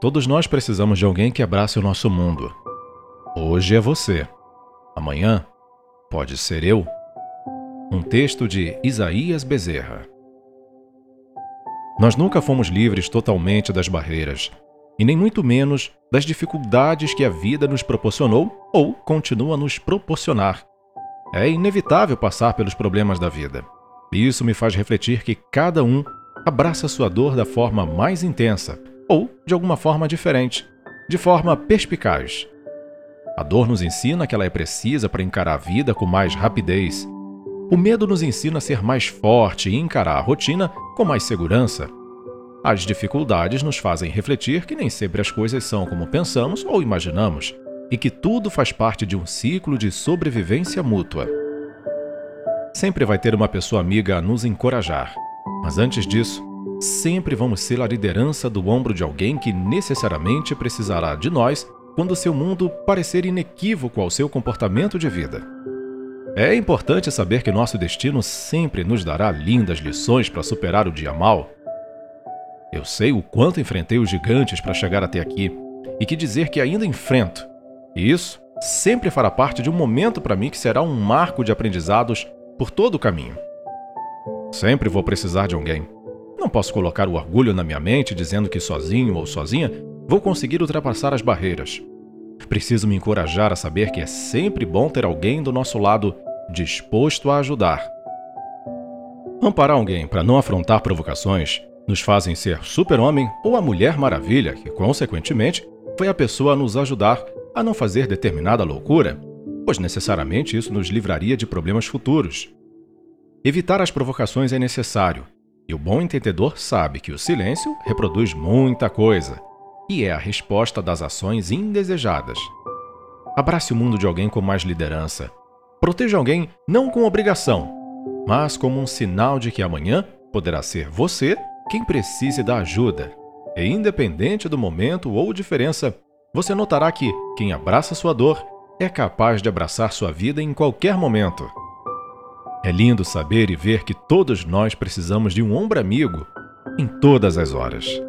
Todos nós precisamos de alguém que abrace o nosso mundo. Hoje é você. Amanhã pode ser eu. Um texto de Isaías Bezerra. Nós nunca fomos livres totalmente das barreiras, e nem muito menos das dificuldades que a vida nos proporcionou ou continua a nos proporcionar. É inevitável passar pelos problemas da vida. Isso me faz refletir que cada um abraça sua dor da forma mais intensa ou de alguma forma diferente, de forma perspicaz. A dor nos ensina que ela é precisa para encarar a vida com mais rapidez. O medo nos ensina a ser mais forte e encarar a rotina com mais segurança. As dificuldades nos fazem refletir que nem sempre as coisas são como pensamos ou imaginamos e que tudo faz parte de um ciclo de sobrevivência mútua. Sempre vai ter uma pessoa amiga a nos encorajar, mas antes disso, sempre vamos ser a liderança do ombro de alguém que necessariamente precisará de nós quando seu mundo parecer inequívoco ao seu comportamento de vida. É importante saber que nosso destino sempre nos dará lindas lições para superar o dia mal. Eu sei o quanto enfrentei os gigantes para chegar até aqui, e que dizer que ainda enfrento e isso sempre fará parte de um momento para mim que será um marco de aprendizados por todo o caminho. Sempre vou precisar de alguém. Não posso colocar o orgulho na minha mente dizendo que sozinho ou sozinha vou conseguir ultrapassar as barreiras. Preciso me encorajar a saber que é sempre bom ter alguém do nosso lado disposto a ajudar. Amparar alguém para não afrontar provocações nos fazem ser super-homem ou a Mulher Maravilha, que, consequentemente, foi a pessoa a nos ajudar a não fazer determinada loucura, pois necessariamente isso nos livraria de problemas futuros. Evitar as provocações é necessário, e o bom entendedor sabe que o silêncio reproduz muita coisa, e é a resposta das ações indesejadas. Abrace o mundo de alguém com mais liderança. Proteja alguém não com obrigação, mas como um sinal de que amanhã poderá ser você quem precise da ajuda. E independente do momento ou diferença, você notará que quem abraça sua dor é capaz de abraçar sua vida em qualquer momento. É lindo saber e ver que todos nós precisamos de um ombro amigo em todas as horas.